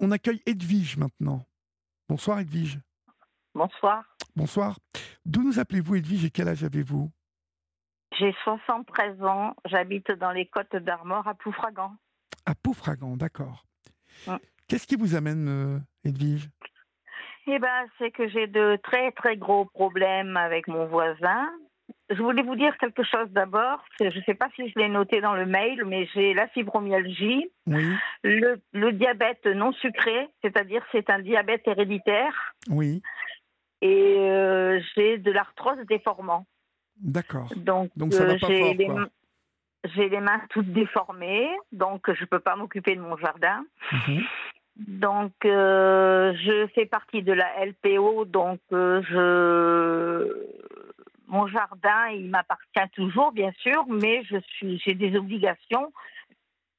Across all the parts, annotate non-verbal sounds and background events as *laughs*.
on accueille Edwige maintenant. Bonsoir Edwige. Bonsoir. Bonsoir. D'où nous appelez-vous Edwige et quel âge avez-vous? J'ai 73 ans, j'habite dans les côtes d'Armor à Ploufragan. À Ploufragan, d'accord. Mm. Qu'est-ce qui vous amène, euh, Edwige? Eh ben, c'est que j'ai de très très gros problèmes avec mon voisin. Je voulais vous dire quelque chose d'abord. Je ne sais pas si je l'ai noté dans le mail, mais j'ai la fibromyalgie, Oui, le, le diabète non sucré, c'est-à-dire c'est un diabète héréditaire, oui, et euh, j'ai de l'arthrose déformant. d'accord. Donc, Donc ça va euh, pas j'ai fort, les, quoi. j'ai les mains toutes déformées, donc je ne peux pas m'occuper de mon jardin. Mhm. Donc, euh, je fais partie de la LPO, donc euh, je mon jardin, il m'appartient toujours, bien sûr, mais je suis j'ai des obligations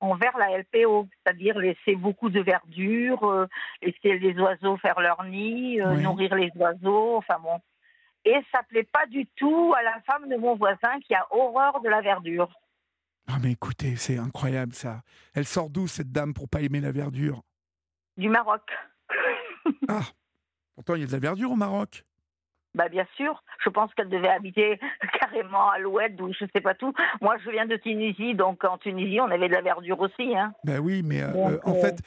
envers la LPO, c'est-à-dire laisser beaucoup de verdure, euh, laisser les oiseaux faire leur nid, euh, Oui. nourrir les oiseaux, enfin bon. Et ça plaît pas du tout à la femme de mon voisin qui a horreur de la verdure. Ah mais écoutez, c'est incroyable ça. Elle sort d'où cette dame pour pas aimer la verdure? Du Maroc. *laughs* Ah, pourtant il y a de la verdure au Maroc. Bah bien sûr, je pense qu'elle devait habiter *laughs* carrément à l'ouest ou je sais pas tout. Moi, je viens de Tunisie, donc en Tunisie, on avait de la verdure aussi. Hein. Ben oui, mais euh, Donc, en euh, fait,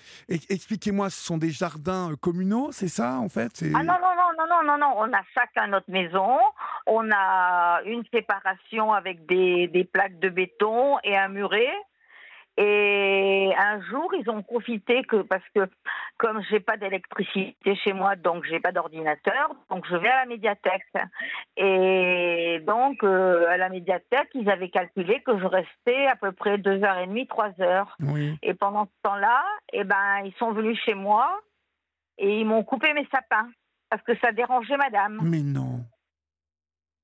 expliquez-moi, ce sont des jardins euh, communaux, c'est ça en fait Ah non, non, non, non, non, non, non, on a chacun notre maison, on a une séparation avec des, des plaques de béton et un muret. Et un jour, ils ont profité que parce que comme j'ai pas d'électricité chez moi, donc j'ai pas d'ordinateur, donc je vais à la médiathèque. Et donc euh, à la médiathèque, ils avaient calculé que je restais à peu près deux heures et demie, trois heures. Oui. Et pendant ce temps-là, eh ben, ils sont venus chez moi et ils m'ont coupé mes sapins parce que ça dérangeait madame. Mais non.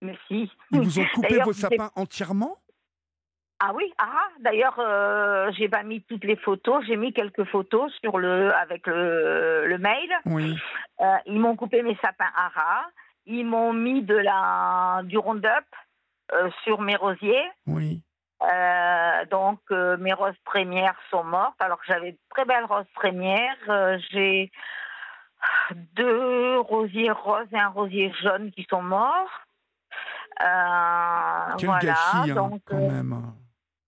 Mais si. Ils vous ont coupé vos sapins entièrement? Ah oui, ah, d'ailleurs, euh, j'ai pas mis toutes les photos, j'ai mis quelques photos sur le, avec le, le mail. Oui. Euh, ils m'ont coupé mes sapins à ras, ils m'ont mis de la, du Roundup euh, sur mes rosiers. Oui. Euh, donc mes roses trémières sont mortes. Alors que j'avais de très belles roses trémières. Euh, J'ai deux rosiers roses et un rosier jaune qui sont morts. Quel voilà. gâchis, hein, donc, quand même.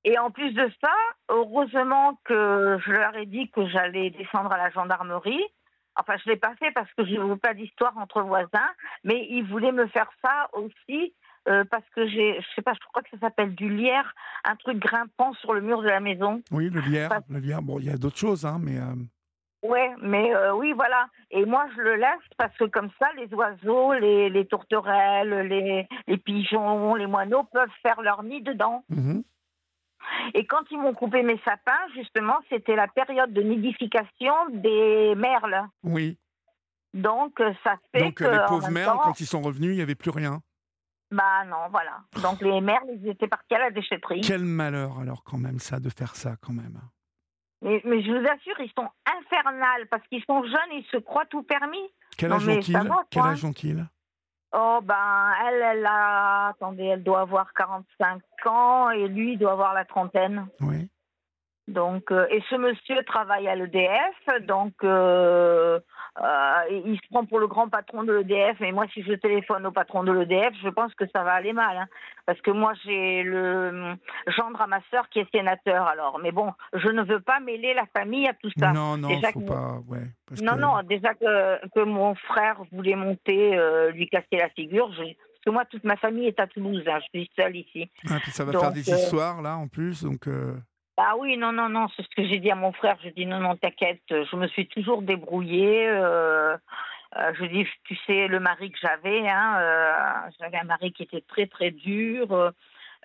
Et en plus de ça, heureusement que je leur ai dit que j'allais descendre à la gendarmerie. Enfin, je l'ai pas fait parce que je ne veux pas d'histoire entre voisins, mais ils voulaient me faire ça aussi euh, parce que j'ai, je sais pas, je crois que ça s'appelle du lierre, un truc grimpant sur le mur de la maison. Oui, le lierre. Le lierre. Bon, il y a d'autres choses, hein, mais. euh, Ouais, mais euh, oui, voilà. Et moi, je le laisse parce que comme ça, les oiseaux, les, les tourterelles, les, les pigeons, les moineaux peuvent faire leur nid dedans. mhm. Et quand ils m'ont coupé mes sapins, justement, c'était la période de nidification des merles. Oui. Donc, euh, ça fait Donc que. euh, les pauvres merles, temps- quand ils sont revenus, il n'y avait plus rien. Bah non, voilà. Donc, les merles, ils étaient partis à la déchetterie. Quel malheur alors quand même ça de faire ça quand même. Mais, mais je vous assure, ils sont infernales parce qu'ils sont jeunes, ils se croient tout permis. Quel âge ont-ils? Quel âge ont-ils? Oh, ben, elle, elle a. Attendez, elle doit avoir 45 ans et lui, il doit avoir la trentaine. Oui. Donc, euh, et ce monsieur travaille à l'EDF, donc euh, euh, il se prend pour le grand patron de l'EDF. Mais moi, si je téléphone au patron de l'EDF, je pense que ça va aller mal, hein. parce que moi, j'ai le hum, gendre à ma sœur qui est sénateur. Alors, mais bon, je ne veux pas mêler la famille à tout ça. Non, non, Déjà faut que- pas. Ouais. parce Non, que- non, déjà que, que mon frère voulait monter, euh, lui casser la figure. Je, parce que moi, toute ma famille est à Toulouse. hein, je suis seule ici. Ah, puis ça va Donc, faire des euh, histoires là en plus, donc. euh, Ah oui, non, non, non, c'est ce que j'ai dit à mon frère. Je dis non, non, t'inquiète, je me suis toujours débrouillée. euh, euh, je dis, tu sais, le mari que j'avais, hein, euh, j'avais un mari qui était très, très dur.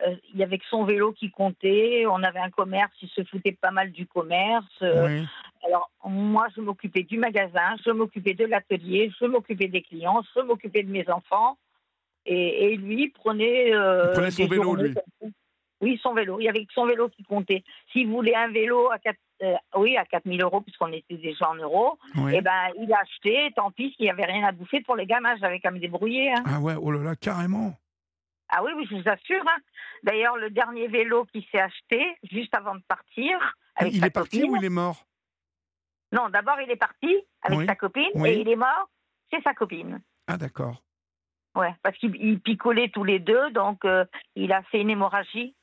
il y avait que son vélo qui comptait. On avait un commerce, il se foutait pas mal du commerce. oui. Alors, moi, je m'occupais du magasin, je m'occupais de l'atelier, je m'occupais des clients, je m'occupais de mes enfants. Et, et lui, prenait. Il prenait son vélo, lui. comme. Oui, son vélo. Il y avait que son vélo qui comptait. S'il voulait un vélo à 4, euh, oui, à 4000 euros, puisqu'on était déjà en euros, oui. eh ben, il a acheté, tant pis, s'il n'y avait rien à bouffer pour les gamins. J'avais qu'à me débrouiller. hein. Ah ouais, oh là là, carrément. Ah oui, oui, je vous assure. hein. D'ailleurs, le dernier vélo qui s'est acheté, juste avant de partir. avec il sa est parti copine, ou il est mort? Non, d'abord, il est parti avec Oui. sa copine Oui. et il est mort chez sa copine. Ah, d'accord. Ouais, parce qu'ils ils picolaient tous les deux, donc euh, il a fait une hémorragie.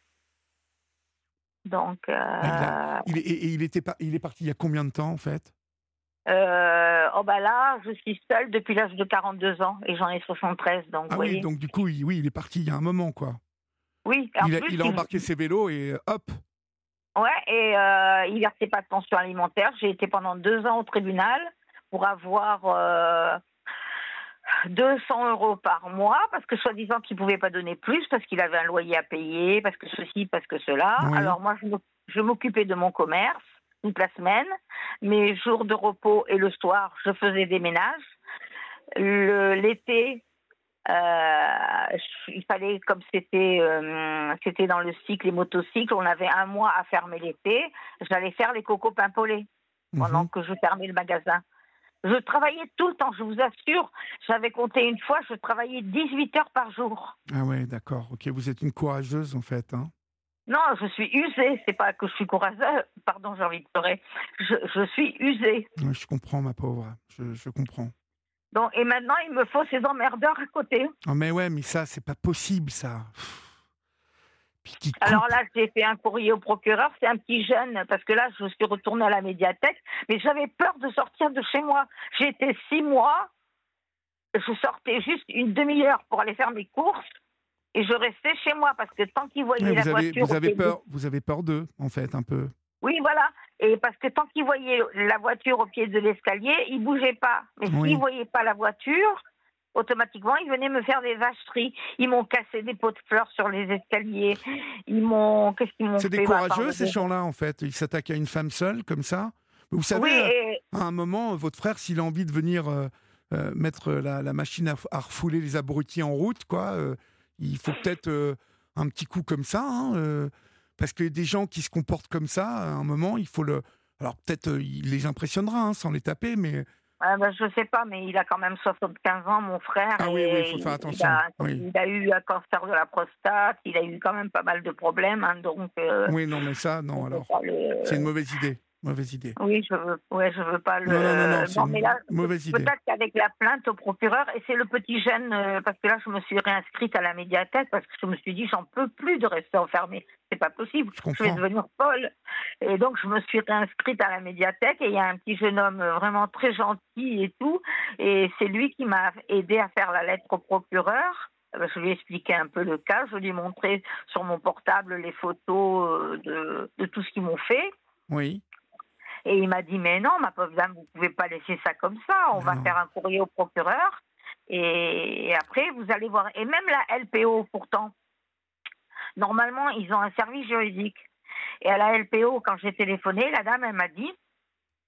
Donc, euh, Ah, Il est, il, était pas, il est parti il y a combien de temps, en fait? euh, oh bah là, je suis seule depuis l'âge de 42 ans et j'en ai 73, donc Ah oui, donc du coup, il, oui, il est parti il y a un moment, quoi. Oui, en Il a, plus, il a embarqué ses vélos et euh, hop. Ouais, et euh, il versait pas de pension alimentaire. J'ai été pendant deux ans au tribunal pour avoir euh, 200 euros par mois, parce que soi-disant qu'il pouvait pas donner plus, parce qu'il avait un loyer à payer, parce que ceci, parce que cela. Oui. Alors moi, je m'oc- je m'occupais de mon commerce toute la semaine. Mes jours de repos et le soir, je faisais des ménages. L'été, euh, il fallait, comme c'était euh, c'était dans le cycle, les motocycles, on avait un mois à fermer l'été. J'allais faire les cocos pimpolés pendant Mhm. que je fermais le magasin. Je travaillais tout le temps, je vous assure. J'avais compté une fois, je travaillais 18 heures par jour. Ah ouais, d'accord. Ok, vous êtes une courageuse, en fait. Hein. Non, je suis usée. C'est pas que je suis courageuse. Pardon, j'ai envie de pleurer. Je, je suis usée. Ouais, je comprends, ma pauvre. Je, je comprends. Donc, et maintenant, il me faut ces emmerdeurs à côté. Ah, mais ouais, mais ça, c'est pas possible, ça. Alors là, j'ai fait un courrier au procureur. C'est un petit jeune, parce que là, je suis retournée à la médiathèque. Mais j'avais peur de sortir de chez moi. Été six mois. Je sortais juste une demi-heure pour aller faire mes courses. Et je restais chez moi parce que tant qu'ils voyaient la avez, voiture. avez vous avez peur d'eux, en fait, un peu. Oui, voilà. Et parce que tant qu'ils voyaient la voiture au pied de l'escalier, ils bougeaient pas. Mais Oui. s'ils voyaient pas la voiture, automatiquement, ils venaient me faire des vacheries. Ils m'ont cassé des pots de fleurs sur les escaliers. Ils m'ont. Qu'est-ce qu'ils m'ont fait? C'est des bah, courageux, ces gens-là, en fait. Ils s'attaquent à une femme seule, comme ça. Vous savez, Oui, euh, et- à un moment, votre frère, s'il a envie de venir euh, euh, mettre la, la machine à, à refouler les abrutis en route, quoi, euh, il faut peut-être un petit coup comme ça, hein, parce que des gens qui se comportent comme ça, à un moment, il faut le. Alors peut-être il les impressionnera hein, sans les taper, mais Ah ben, je sais pas, mais il a quand même 75 ans, mon frère. Ah oui, et oui, il faut faire attention, Il a, oui. il a eu un cancer de la prostate, il a eu quand même pas mal de problèmes, hein, donc. euh, oui, non, mais ça, non, alors le- c'est une mauvaise idée, mauvaise idée. Oui, je veux, ouais, je veux pas le. Non, non, non, mais là, mauvaise idée. Peut-être qu'avec la plainte au procureur, et c'est le petit jeune, euh, parce que là, je me suis réinscrite à la médiathèque, parce que je me suis dit, j'en peux plus de rester enfermée. C'est pas possible. Je Je vais devenir folle. Et donc, je me suis réinscrite à la médiathèque, et il y a un petit jeune homme euh, vraiment très gentil et tout, et c'est lui qui m'a aidé à faire la lettre au procureur. Euh, Je lui ai expliqué un peu le cas, je lui ai montré sur mon portable les photos de, de tout ce qu'ils m'ont fait. Oui, Et il m'a dit, mais non, ma pauvre dame, vous pouvez pas laisser ça comme ça. On va faire un courrier au procureur. Et, et après, vous allez voir. Et même la LPO, pourtant, normalement, ils ont un service juridique. Et à la LPO, quand j'ai téléphoné, la dame, elle m'a dit,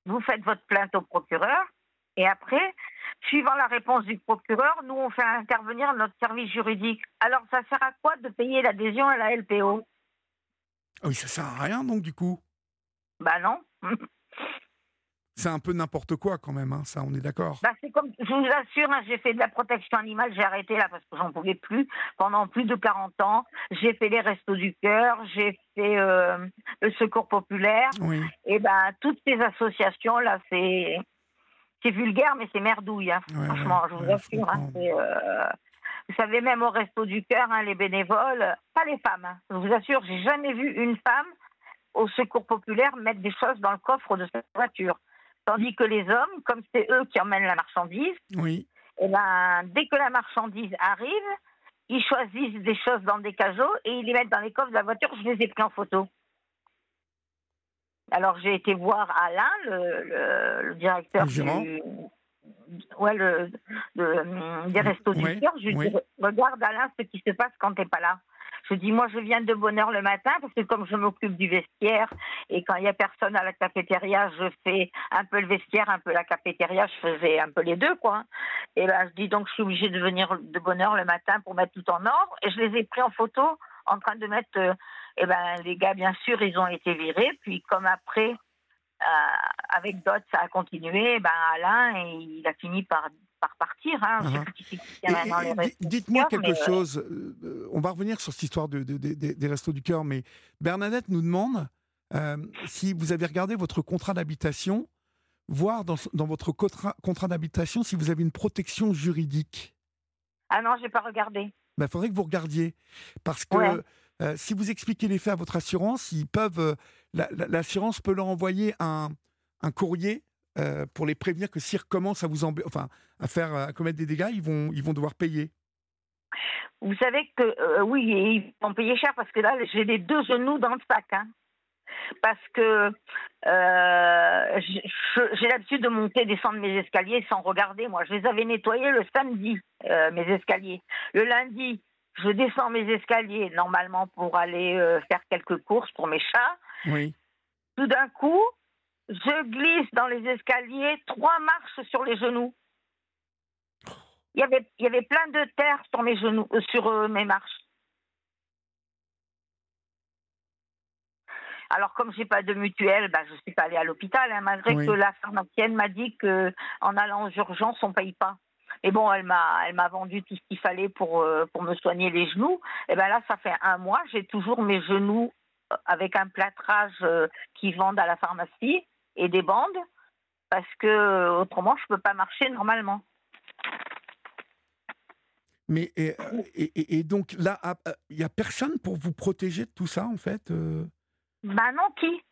vous faites votre plainte au procureur. Et après, suivant la réponse du procureur, nous, on fait intervenir notre service juridique. Alors, ça sert à quoi de payer l'adhésion à la LPO Ah oui, ça sert à rien, donc du coup. Ben non. *laughs* C'est un peu n'importe quoi quand même, hein, ça, on est d'accord. Bah, c'est comme, je vous assure, hein, j'ai fait de la protection animale, j'ai arrêté là parce que j'en pouvais plus pendant plus de 40 ans. J'ai fait les restos du cœur, j'ai fait euh, le secours populaire. Oui, Et ben toutes ces associations là, c'est c'est vulgaire, mais c'est merdouille. hein. Ouais, Franchement, ouais, je vous ouais, assure. hein, euh, vous savez, même au resto du cœur, les bénévoles, pas les femmes. je vous assure, j'ai jamais vu une femme au secours populaire mettre des choses dans le coffre de cette voiture. Tandis que les hommes, comme c'est eux qui emmènent la marchandise, oui. eh ben, dès que la marchandise arrive, ils choisissent des choses dans des cajots et ils les mettent dans les coffres de la voiture. Je les ai pris en photo. Alors j'ai été voir Alain, le, le- le directeur du, ouais, le, le- des restos Ouais, du cœur. Je lui ouais. dis regarde Alain ce qui se passe quand t'es pas là. Je dis moi je viens de bonne heure le matin parce que comme je m'occupe du vestiaire et quand il y a personne à la cafétéria, je fais un peu le vestiaire, un peu la cafétéria, je faisais un peu les deux quoi. Et ben je dis donc je suis obligée de venir de bonne heure le matin pour mettre tout en ordre et je les ai pris en photo en train de mettre euh, eh ben les gars bien sûr ils ont été virés puis comme après euh, avec d'autres ça a continué ben Alain et il a fini par par partir hein. Uh-huh. Dites-moi quelque mais, euh, chose. euh, on va revenir sur cette histoire de, de- de- de- des restos du cœur, mais Bernadette nous demande euh, si vous avez regardé votre contrat d'habitation. voir dans, dans votre contrat, contrat d'habitation si vous avez une protection juridique. Ah non, j'ai pas regardé. Il ben, faudrait que vous regardiez. Parce que Ouais. euh, si vous expliquez les faits à votre assurance, ils peuvent, euh, la- la- l'assurance peut leur envoyer un, un courrier euh, pour les prévenir que s'ils recommencent à vous embê- enfin, à faire à commettre des dégâts, ils vont, ils vont devoir payer. Vous savez que euh, oui, ils vont payer cher parce que là, j'ai les deux genoux dans le sac. hein. Parce que euh, j'ai l'habitude de monter descendre mes escaliers sans regarder. Moi, je les avais nettoyés le samedi, mes escaliers. Le lundi, je descends mes escaliers normalement pour aller faire quelques courses pour mes chats. Oui. Tout d'un coup, je glisse dans les escaliers, trois marches sur les genoux. Il y avait, il y avait plein de terre sur mes genoux, euh, sur euh, mes marches. Alors comme j'ai pas de mutuelle, bah, je suis pas allée à l'hôpital, hein, malgré Oui. que la pharmacienne m'a dit que en allant aux urgences, on paye pas. Et bon, elle m'a, elle m'a vendu tout ce qu'il fallait pour euh, pour me soigner les genoux. Et ben là, ça fait un mois, j'ai toujours mes genoux avec un plâtrage euh, qu'ils vendent à la pharmacie et des bandes, parce que euh, autrement, je peux pas marcher normalement. Mais et, euh, et- et- donc là, ah, euh, il y a personne pour vous protéger de tout ça en fait. euh? Ben non, qui?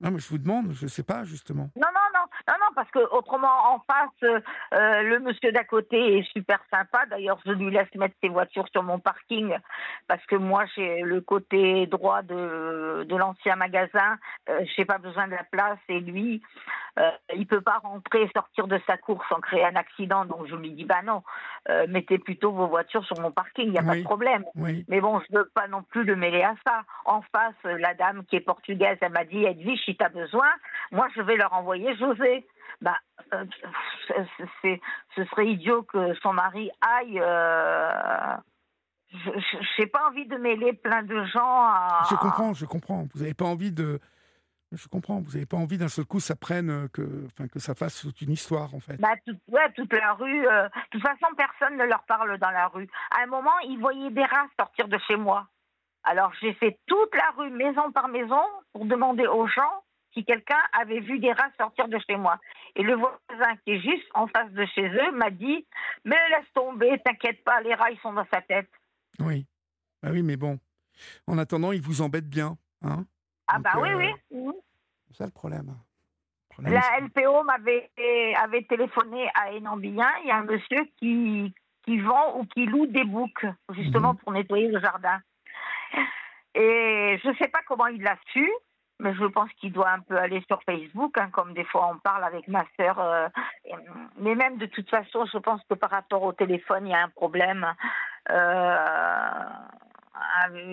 Non, mais je vous demande, je sais pas justement. Non, non, non, non, non, parce que autrement, en face, euh, euh, le monsieur d'à côté est super sympa. D'ailleurs, je lui laisse mettre ses voitures sur mon parking parce que moi, j'ai le côté droit de, de l'ancien magasin. Euh, j'ai pas besoin de la place et lui, euh, il peut pas rentrer et sortir de sa course sans créer un accident. Donc, je lui dis, bah non, euh, mettez plutôt vos voitures sur mon parking, il n'y a pas de problème. Oui. Mais bon, je veux pas non plus le mêler à ça. En face, la dame qui est portugaise, elle m'a dit Edwige, si tu as besoin, moi je vais leur envoyer José. Bah, euh, c'est- ce serait idiot que son mari aille. euh, je n'ai pas envie de mêler plein de gens à. Je comprends, je comprends. Vous n'avez pas envie de. Je comprends. Vous n'avez pas envie d'un seul coup ça prenne euh, que, enfin que ça fasse toute une histoire en fait. Bah, toute, ouais, toute la rue. euh, de toute façon, personne ne leur parle dans la rue. À un moment, ils voyaient des rats sortir de chez moi. Alors, j'ai fait toute la rue, maison par maison, pour demander aux gens si quelqu'un avait vu des rats sortir de chez moi. Et le voisin qui est juste en face de chez eux m'a dit Mais laisse tomber, t'inquiète pas, les rats, ils sont dans sa tête. Oui. Bah oui, mais bon. En attendant, ils vous embêtent bien, hein. Ah, Donc, bah oui, euh, oui. C'est ça le problème. Le problème, La LPO m'avait avait téléphoné à Hénambillien. Il y a un monsieur qui, qui vend ou qui loue des boucs, justement, Mhm. pour nettoyer le jardin. Et je ne sais pas comment il l'a su, mais je pense qu'il doit un peu aller sur Facebook, hein, comme des fois on parle avec ma sœur. euh, mais même de toute façon, je pense que par rapport au téléphone, il y a un problème. Euh,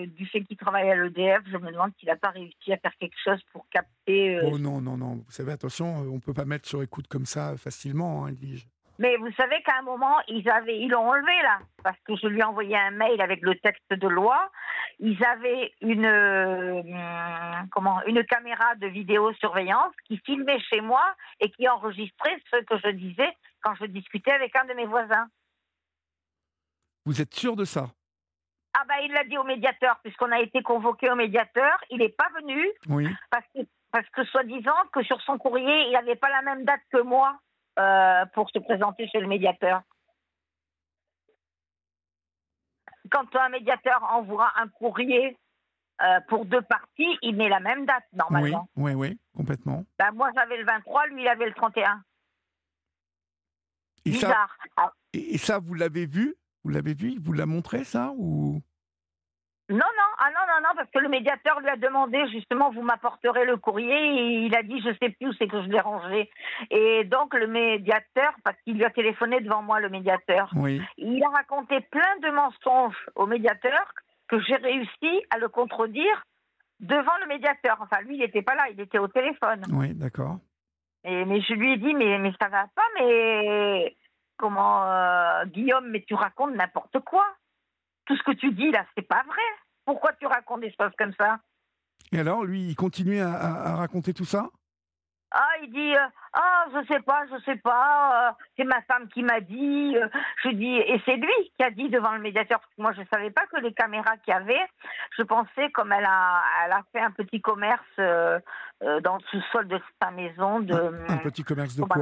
du fait qu'il travaille à l'EDF, je me demande s'il n'a pas réussi à faire quelque chose pour capter. euh, Oh non, non, non. Vous savez, attention, on peut pas mettre sur écoute comme ça facilement, hein. Mais vous savez qu'à un moment, ils avaient, ils l'ont enlevé là, parce que je lui ai envoyé un mail avec le texte de loi. Ils avaient une, euh, comment, une caméra de vidéosurveillance qui filmait chez moi et qui enregistrait ce que je disais quand je discutais avec un de mes voisins. Vous êtes sûr de ça? Ah bah il l'a dit au médiateur, puisqu'on a été convoqué au médiateur, il n'est pas venu Oui. parce que, parce que soi-disant que sur son courrier, il n'avait pas la même date que moi euh, pour se présenter chez le médiateur. Quand un médiateur envoie un courrier euh, pour deux parties, il met la même date Oui, normalement. oui, oui, complètement. Ben, moi j'avais le 23, lui il avait le 31. Et Bizarre. Ah, et, et ça, vous l'avez vu? Vous l'avez vu? Il vous l'a montré, ça ou... Non, non, ah non, non, non, parce que le médiateur lui a demandé justement, vous m'apporterez le courrier, et il a dit, je sais plus où c'est que je l'ai rangé. Et donc le médiateur, parce qu'il lui a téléphoné devant moi, le médiateur, Oui. il a raconté plein de mensonges au médiateur que j'ai réussi à le contredire devant le médiateur. Enfin, lui, il n'était pas là, il était au téléphone. Oui, d'accord. Et, mais je lui ai dit, mais, mais ça va pas, mais comment, euh, Guillaume, mais tu racontes n'importe quoi. Tout ce que tu dis là, c'est pas vrai. Pourquoi tu racontes des choses comme ça? Et alors, lui, il continuait à, à- à raconter tout ça? Ah, il dit, euh, ah, je sais pas, je sais pas, euh, c'est ma femme qui m'a dit. euh, je dis, et c'est lui qui a dit devant le médiateur, parce que moi je savais pas que les caméras qu'il y avait, je pensais, comme elle a, elle a fait un petit commerce dans le sous-sol de sa maison, de Un petit commerce de quoi?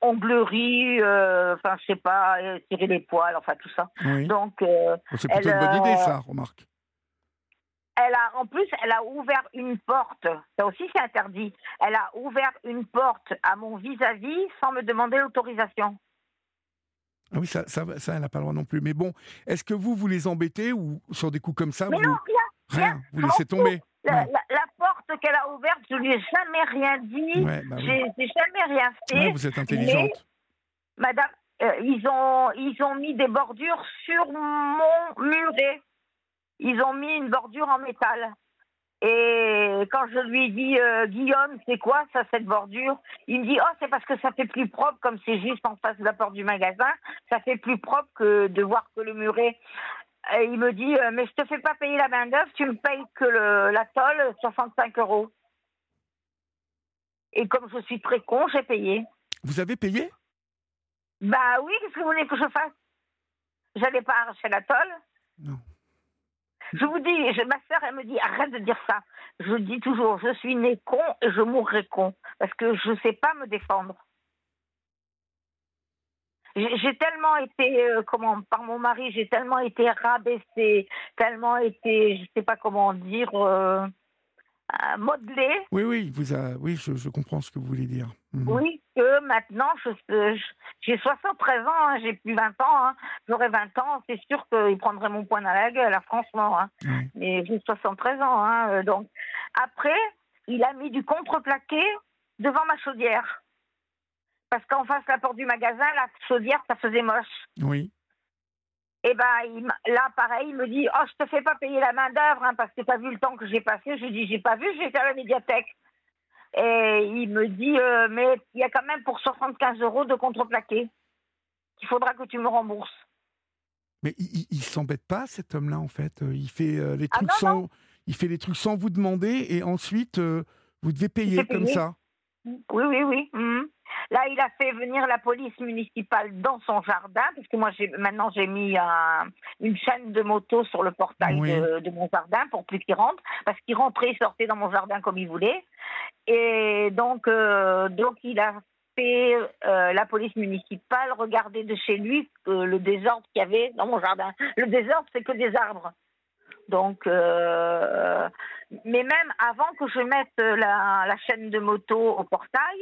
Onglerie, euh, enfin, je sais pas, euh, tirer les poils, enfin tout ça. Oui. Donc, euh, Oh, C'est plutôt elle, une bonne idée, ça, remarque. Elle a, en plus, elle a ouvert une porte. Ça aussi, c'est interdit. Elle a ouvert une porte à mon vis-à-vis sans me demander l'autorisation. Ah oui, ça, ça, ça, elle n'a pas le droit non plus. Mais bon, est-ce que vous, vous les embêtez ou sur des coups comme ça, Mais vous... non, rien. rien, vous laissez tomber La, la- la porte qu'elle a ouverte, je lui ai jamais rien dit. Ouais, bah oui. J'ai jamais rien fait. Ouais, vous êtes intelligente. Madame, euh, ils ont ils ont mis des bordures sur mon muret. Ils ont mis une bordure en métal. Et quand je lui ai dit euh, Guillaume, c'est quoi ça cette bordure? Il me dit oh c'est parce que ça fait plus propre comme c'est juste en face de la porte du magasin, ça fait plus propre que de voir que le muret. Et il me dit euh, mais je te fais pas payer la main d'œuvre, tu me payes que le, la tôle 65 euros. Et comme je suis très con, j'ai payé. Vous avez payé? Bah oui, qu'est-ce que vous voulez que je fasse? J'allais pas arracher la tôle. Non. Je vous dis, je- ma sœur, elle me dit, arrête de dire ça. Je dis toujours, je suis né con et je mourrai con. Parce que je ne sais pas me défendre. J'ai tellement été, euh, comment, par mon mari, j'ai tellement été rabaissée, tellement été, je sais pas comment dire, euh, modelée. Oui, oui, vous a... oui je, je comprends ce que vous voulez dire. Mhm. Oui, que maintenant, j'ai 73 ans, hein, j'ai plus 20 ans. hein. J'aurais 20 ans, c'est sûr qu'il prendrait mon poing dans la gueule, hein, franchement. hein. Mais j'ai 73 ans. hein, euh, donc. Après, il a mis du contreplaqué devant ma chaudière. Parce qu'en face de la porte du magasin, la chaudière, ça faisait moche. Oui. Et ben il m'a- là, pareil, il me dit Oh, je te fais pas payer la main-d'œuvre hein, parce que tu as vu le temps que j'ai passé. Je lui dis J'ai pas vu, j'étais à la médiathèque. Et il me dit euh, Mais il y a quand même pour 75 euros de contreplaqué. Il faudra que tu me rembourses. Mais il, il, s'embête pas, cet homme-là, en fait. Euh, Il fait euh, les Ah trucs non, sans, il fait les trucs sans vous demander, et ensuite euh, vous devez payer comme ça. Oui, oui, oui. mhm. Là, il a fait venir la police municipale dans son jardin, parce que moi, j'ai, maintenant, j'ai mis un- une chaîne de moto sur le portail Oui. de, de mon jardin pour plus qu'il rentre, parce qu'il rentrait, il sortait dans mon jardin comme il voulait. Et donc, euh, donc il a fait euh, la police municipale regarder de chez lui euh, le désordre qu'il y avait dans mon jardin. Le désordre, c'est que des arbres. Donc, mais même avant que je mette la, la chaîne de moto au portail,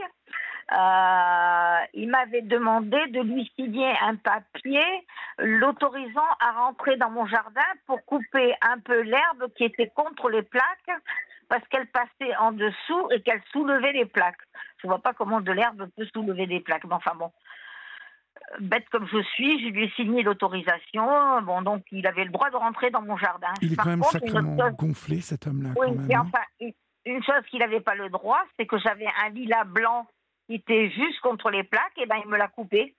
euh, il m'avait demandé de lui signer un papier l'autorisant à rentrer dans mon jardin pour couper un peu l'herbe qui était contre les plaques parce qu'elle passait en dessous et qu'elle soulevait les plaques. Je vois pas comment de l'herbe peut soulever des plaques, mais enfin bon. Bête comme je suis, je lui ai signé l'autorisation. Bon, donc il avait le droit de rentrer dans mon jardin. Il est Par quand même contre, sacrément chose- gonflé, cet homme-là, oui, quand même. mais hein. enfin, une- une chose qu'il n'avait pas le droit, c'est que j'avais un lilas blanc qui était juste contre les plaques, et ben il me l'a coupé.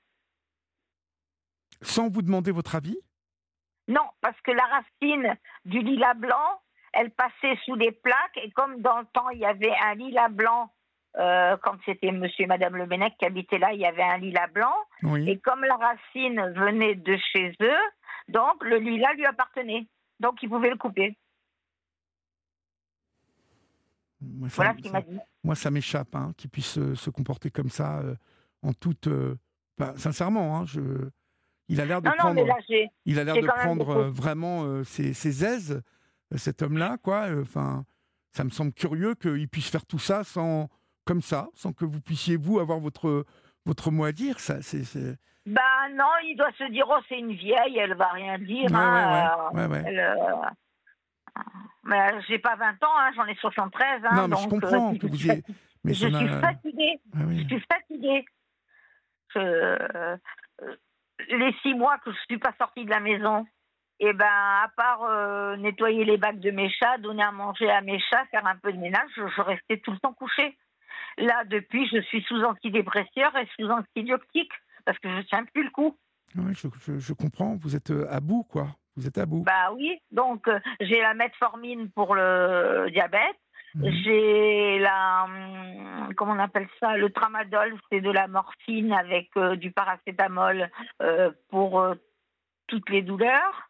Sans vous demander votre avis? Non, parce que la racine du lilas blanc, elle passait sous les plaques, et comme dans le temps, il y avait un lilas blanc, euh, quand c'était monsieur et madame Le Bennec qui habitaient là, il y avait un lilas blanc, Oui. et comme la racine venait de chez eux, donc le lilas lui appartenait. Donc il pouvait le couper. Moi, ça, Voilà ce qu'il m'a dit. moi, ça m'échappe hein, qu'il puisse euh, se comporter comme ça, euh, en toute. euh, bah, sincèrement, hein, je... il a l'air de Non, non, prendre. mais là. Il a l'air de prendre vraiment ses, ses aises, cet homme-là, quoi. Enfin, ça me semble curieux qu'il puisse faire tout ça sans, comme ça, sans que vous puissiez vous avoir votre votre mot à dire. Ça, c'est. Ben non, il doit se dire oh c'est une vieille, elle va rien dire. Ouais, hein, ouais, ouais, ouais, ouais. elle, euh, Mais euh, j'ai pas 20 ans, hein, j'en ai 73. Hein, Non, mais je donc, comprends euh, que *laughs* je vous suis ayez. fatiguée. Mais je suis fatiguée. Ah oui. Je suis fatiguée. Je- euh, les six mois que je suis pas sortie de la maison, et ben à part euh, nettoyer les bacs de mes chats, donner à manger à mes chats, faire un peu de ménage, je, je restais tout le temps couchée. Là, depuis, je suis sous antidépresseur et sous antibiotique parce que je tiens plus le coup. Ouais, je, je- je comprends. Vous êtes euh, à bout, quoi. Vous êtes à bout. Bah oui, donc euh, j'ai la metformine pour le diabète, Mhm. J'ai la, hum, comment on appelle ça, le tramadol, c'est de la morphine avec euh, du paracétamol euh, pour toutes les douleurs.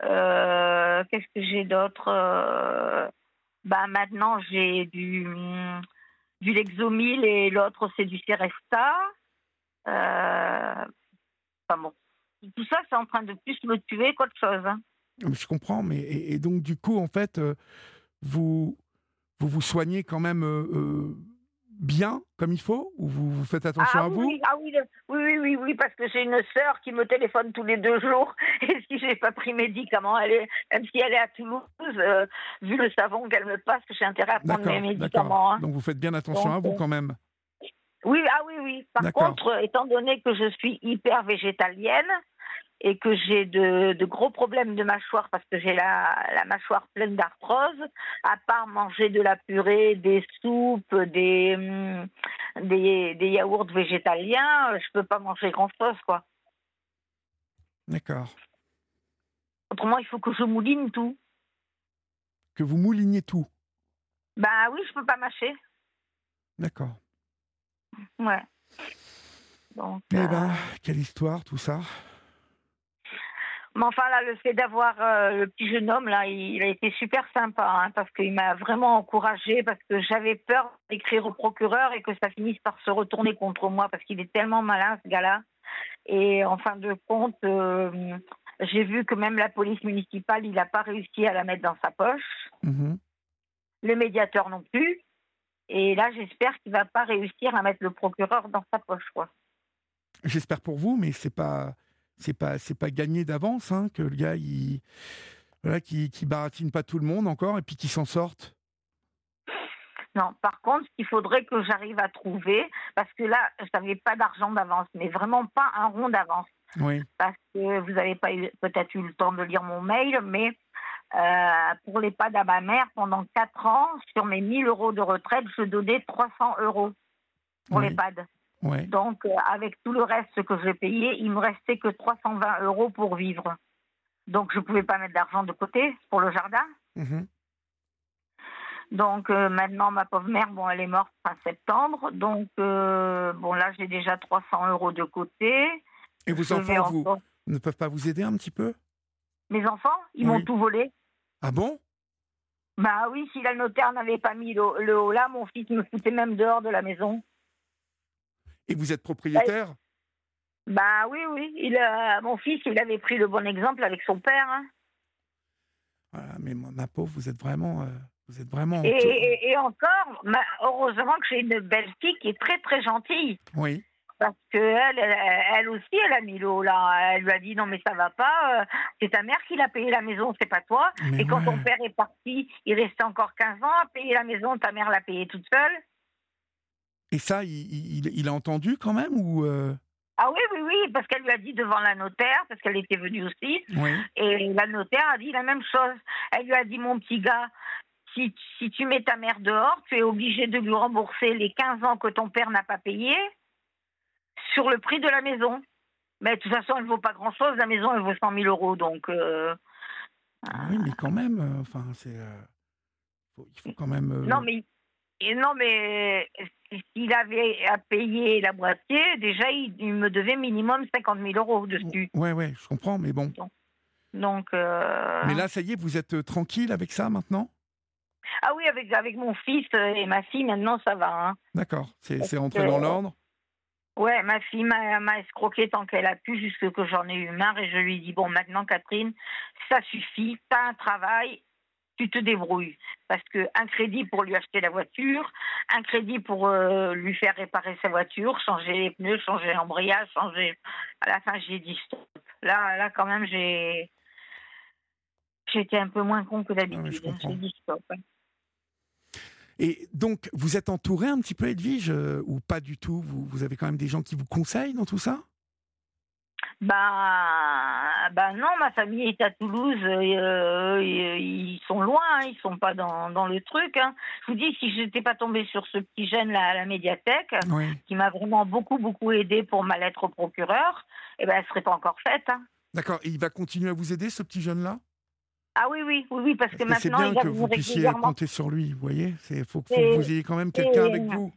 Qu'est-ce que j'ai d'autre bah, Maintenant, j'ai du, hum, du Lexomil et l'autre, c'est du Seresta. enfin bon. Tout ça, c'est en train de plus me tuer qu'autre chose. Hein. Je comprends, mais et, donc du coup, en fait, vous vous vous soignez quand même euh, euh, bien, comme il faut Ou vous, faites attention ah à vous ah oui, oui, oui, oui, parce que j'ai une sœur qui me téléphone tous les deux jours. *laughs* Et si je n'ai pas pris médicaments, elle est, même si elle est à Toulouse, euh, vu le savon qu'elle me passe, j'ai intérêt à prendre mes médicaments. Hein. Donc vous faites bien attention à vous quand même oui, ah oui, oui. Par contre, étant donné que je suis hyper végétalienne, et que j'ai de, gros problèmes de mâchoire parce que j'ai la, mâchoire pleine d'arthrose, à part manger de la purée, des soupes, des, hum, des, yaourts végétaliens, je peux pas manger grand-chose, quoi. D'accord. Autrement, il faut que je mouline tout. Que vous mouliniez tout Bah oui, je peux pas mâcher. D'accord. Ouais. Donc, eh ben, euh, quelle histoire tout ça mais enfin, là, le fait d'avoir euh, le petit jeune homme, là, il, a été super sympa, hein, parce qu'il m'a vraiment encouragé, parce que j'avais peur d'écrire au procureur et que ça finisse par se retourner contre moi, parce qu'il est tellement malin, ce gars-là. Et en fin de compte, euh, j'ai vu que même la police municipale, il n'a pas réussi à la mettre dans sa poche. Mhm. Le médiateur non plus. Et là, j'espère qu'il va pas réussir à mettre le procureur dans sa poche, quoi. J'espère pour vous, mais c'est pas c'est pas c'est pas gagné d'avance hein, que le gars il voilà qui qui baratine pas tout le monde encore et puis qui s'en sorte. Non, par contre, il faudrait que j'arrive à trouver, parce que là, je n'avais pas d'argent d'avance, mais vraiment pas un rond d'avance. Oui. Parce que vous n'avez pas peut-être eu le temps de lire mon mail, mais euh, pour l'EHPAD à ma mère, pendant 4 ans, sur mes 1000 euros de retraite, je donnais 300 euros pour oui. l'EHPAD. Donc, euh, avec tout le reste que j'ai payé, il me restait que 320 euros pour vivre. Donc, je ne pouvais pas mettre d'argent de côté pour le jardin. Mhm. Donc, euh, maintenant, ma pauvre mère, bon, elle est morte fin septembre. Donc, euh, bon, là, j'ai déjà 300 euros de côté. Et vos enfants, vous, ne peuvent pas vous aider un petit peu? Mes enfants, ils m'ont tout volé. Ah bon? Bah oui, si la notaire n'avait pas mis le, le haut là, mon fils me foutait même dehors de la maison. Et vous êtes propriétaire? Bah oui, oui. Il, mon fils, il avait pris le bon exemple avec son père. Hein. Voilà, mais ma, pauvre, vous êtes vraiment. Euh, vous êtes vraiment. Et, encore, heureusement que j'ai une belle fille qui est très très gentille. Oui. Parce qu'elle, elle, aussi, elle a mis l'eau là. Elle lui a dit non mais ça va pas. Euh, c'est ta mère qui l'a payé la maison, c'est pas toi. et quand ton père est parti, il restait encore 15 ans à payer la maison. Ta mère l'a payé toute seule. Et ça, il, a entendu quand même ou euh? Ah oui, oui, oui, parce qu'elle lui a dit devant la notaire, parce qu'elle était venue aussi. Et la notaire a dit la même chose. Elle lui a dit, mon petit gars, si, si tu mets ta mère dehors, tu es obligé de lui rembourser les 15 ans que ton père n'a pas payé sur le prix de la maison. Mais de toute façon, elle ne vaut pas grand-chose. La maison, elle vaut 100 000 euros. Donc. Euh, oui, mais quand même, euh, enfin, c'est. il faut quand même. Non, mais et non, mais s'il avait à payer la moitié, déjà, il, me devait minimum 50 000 euros dessus. Ouais, ouais, je comprends, mais bon. Donc. Euh, mais là, ça y est, vous êtes euh, tranquille avec ça maintenant? Ah oui, avec, avec mon fils et ma fille, maintenant, ça va. Hein. D'accord, c'est rentré dans l'ordre? Ouais, ma fille m'a escroqué tant qu'elle a pu, jusque que j'en ai eu marre, et je lui ai dit bon, maintenant, Catherine, ça suffit, t'as un travail, tu te débrouilles. Parce qu'un crédit pour lui acheter la voiture, un crédit pour euh, lui faire réparer sa voiture, changer les pneus, changer l'embrayage, changer. À la fin, j'ai dit stop. Là, là quand même, j'ai. J'étais un peu moins con que d'habitude. j'ai dit stop. Et donc, vous êtes entouré un petit peu, Edwige, euh, ou pas du tout? Vous, vous avez quand même des gens qui vous conseillent dans tout ça? Bah, bah non, ma famille est à Toulouse. Euh, ils sont loin, hein, ils sont pas dans, dans le truc. Hein. Je vous dis, si je n'étais pas tombée sur ce petit jeune là à la médiathèque, qui m'a vraiment beaucoup beaucoup aidé pour ma lettre au procureur, eh ben elle serait pas encore faite. Hein. D'accord. Et il va continuer à vous aider, ce petit jeune là Ah oui, oui, oui, oui, parce que Parce que c'est maintenant, bien il va que vous puissiez compter sur lui, vous voyez Il faut, faut Et- que vous ayez quand même quelqu'un et- avec vous.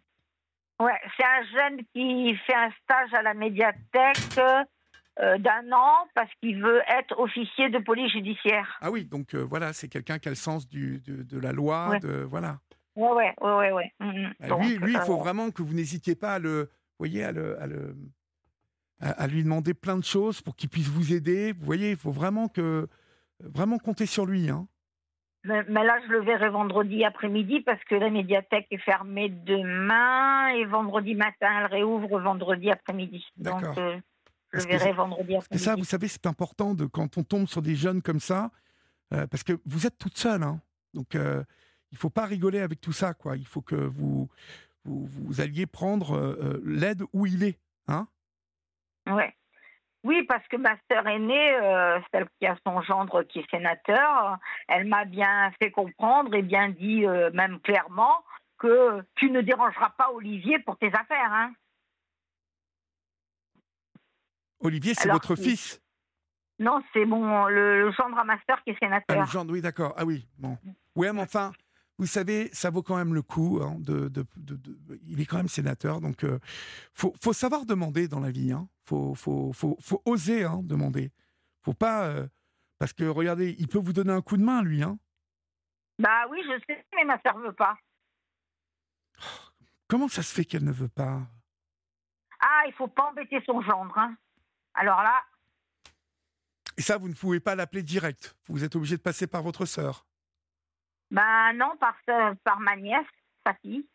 Ouais, c'est un jeune qui fait un stage à la médiathèque euh, d'un an parce qu'il veut être officier de police judiciaire. Ah oui, donc euh, voilà, c'est quelqu'un qui a le sens du, de, de la loi, Ouais. de voilà. Ouais, ouais, ouais, ouais, ouais. Mhm. Bah, Donc, lui, lui, il faut euh, vraiment que vous n'hésitiez pas à le, voyez, à le, à le- à- à lui demander plein de choses pour qu'il puisse vous aider. Vous voyez, il faut vraiment que, vraiment compter sur lui. Hein. Mais, là, je le verrai vendredi après-midi parce que la médiathèque est fermée demain et vendredi matin, elle réouvre vendredi après-midi. Donc, D'accord. euh, je Parce le que verrai vendredi que ça, après-midi. vous savez, c'est important de quand on tombe sur des jeunes comme ça, euh, parce que vous êtes toute seule. Hein. Donc, euh, il faut pas rigoler avec tout ça, quoi. Il faut que vous, vous, vous alliez prendre euh, euh, l'aide où il est. Hein Ouais. Oui, parce que ma sœur aînée, euh, celle qui a son gendre qui est sénateur, elle m'a bien fait comprendre et bien dit, euh, même clairement, que tu ne dérangeras pas Olivier pour tes affaires. Hein. Olivier, c'est Alors, votre oui. fils. Non, c'est mon le, le gendre à ma sœur qui est Ah, sénateur. le gendre, oui, d'accord. Ah oui, bon. Ouais, mais enfin, vous savez, ça vaut quand même le coup. hein, de, de- de- de- il est quand même sénateur, donc euh, faut, faut savoir demander dans la vie. Hein. Faut, faut, faut, faut oser hein, demander. Faut pas, euh, parce que regardez, il peut vous donner un coup de main, lui. Hein. Bah oui, je sais, mais ma sœur veut pas. Comment ça se fait qu'elle ne veut pas? Ah, il faut pas embêter son gendre. Hein. Alors là, Et ça, vous ne pouvez pas l'appeler direct. Vous êtes obligé de passer par votre sœur. bah non, par, sa- par ma nièce, sa fille.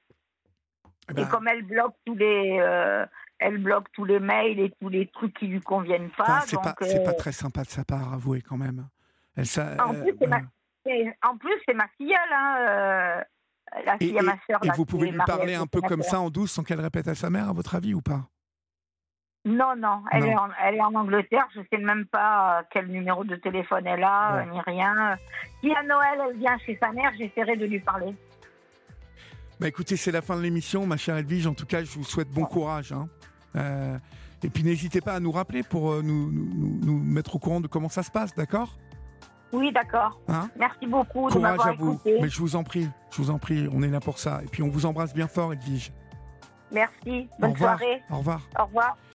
Eh Et ben, comme elle bloque tous les, euh, elle bloque tous les mails et tous les trucs qui lui conviennent enfin, pas. c'est pas, euh, très sympa de sa part, avouez quand même. Elle, ça, En euh, plus, c'est voilà. Et en plus, c'est ma filleule, hein, euh, la Et, fille à ma sœur. et vous pouvez lui parler un peu comme ça en douce sans qu'elle répète à sa mère, à votre avis, ou pas? Non, non, elle, Non. Est en, elle est en Angleterre. Je sais même pas euh, quel numéro de téléphone elle a, Ouais. euh, ni rien. Si à Noël, elle vient chez sa mère, j'essaierai de lui parler. Bah écoutez, c'est la fin de l'émission, ma chère Edwige. En tout cas, je vous souhaite bon courage. hein. Euh, et puis n'hésitez pas à nous rappeler pour nous, nous, nous- nous mettre au courant de comment ça se passe, d'accord? Oui, d'accord. Hein? Merci beaucoup de Courage m'avoir à vous. écouté. Mais je vous en prie, je vous en prie, on est là pour ça. Et puis on vous embrasse bien fort, Edwige. Merci. Bonne soirée. Au revoir. Au revoir.